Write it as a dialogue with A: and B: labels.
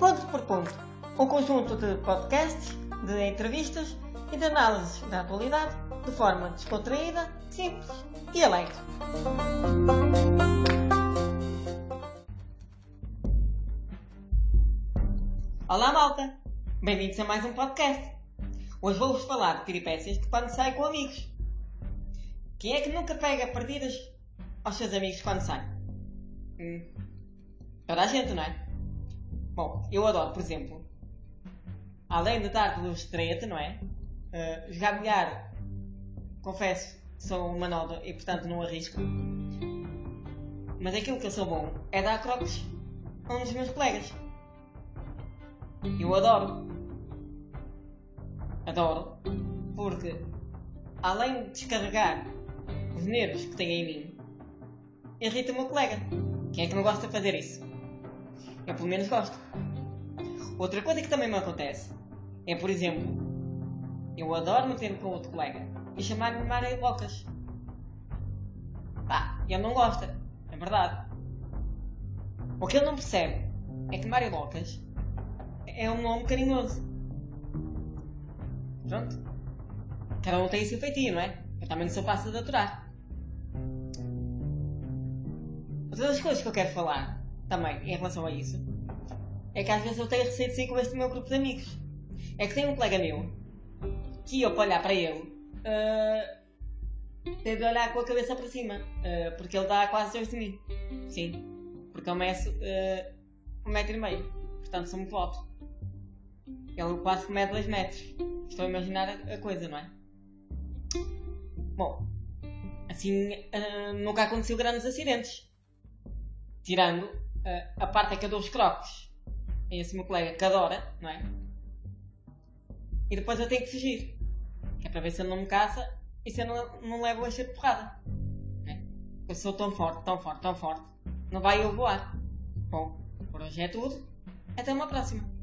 A: Ponto por Ponto, um conjunto de podcasts, de entrevistas e de análises da atualidade de forma descontraída, simples e alegre. Olá malta, bem-vindos a mais um podcast. Hoje vou-vos falar de peripécias de quando sai com amigos. Quem é que nunca pega partidas aos seus amigos quando sai? Hum, toda a gente, não é? Bom, eu adoro, por exemplo, além de dar pelo estreito, não é? Uh, jogar bilhar, confesso, sou uma nova e portanto não arrisco. Mas aquilo que eu sou bom é dar croques a um dos meus colegas. Eu adoro. Adoro. Porque, além de descarregar os nervos que tem em mim, irrita o meu colega. Quem é que não gosta de fazer isso? Eu pelo menos gosto. Outra coisa que também me acontece é, por exemplo, eu adoro meter-me com outro colega e chamar-me Mário Locas. Pá, ele não gosta, é verdade. O que ele não percebe é que Mário Locas é um nome carinhoso. Pronto. Cada um tem seu feitio, não é? Eu também não sou fácil de aturar. Outras coisas que eu quero falar também em relação a isso é que às vezes eu tenho receio de sair com este meu grupo de amigos. É que tem um colega meu que eu para olhar para ele uh, tenho de olhar com a cabeça para cima uh, porque ele dá quase dois de mim. Sim, porque eu meço uh, um metro e meio, portanto sou muito alto. Ele quase que mede dois metros. Estou a imaginar a, coisa, não é? Bom, assim uh, nunca aconteceu grandes acidentes. Tirando a parte é que eu dou os croques a esse meu colega que adora, não é? E depois eu tenho que fugir. Que é para ver se ele não me caça e se eu não, não levo a cheio de porrada. É? Eu sou tão forte, tão forte, tão forte. Não vai eu voar. Bom, por hoje é tudo. Até uma próxima.